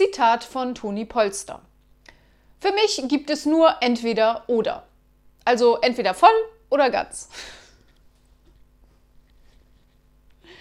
Zitat von Toni Polster. Für mich gibt es nur entweder oder. Also entweder voll oder ganz.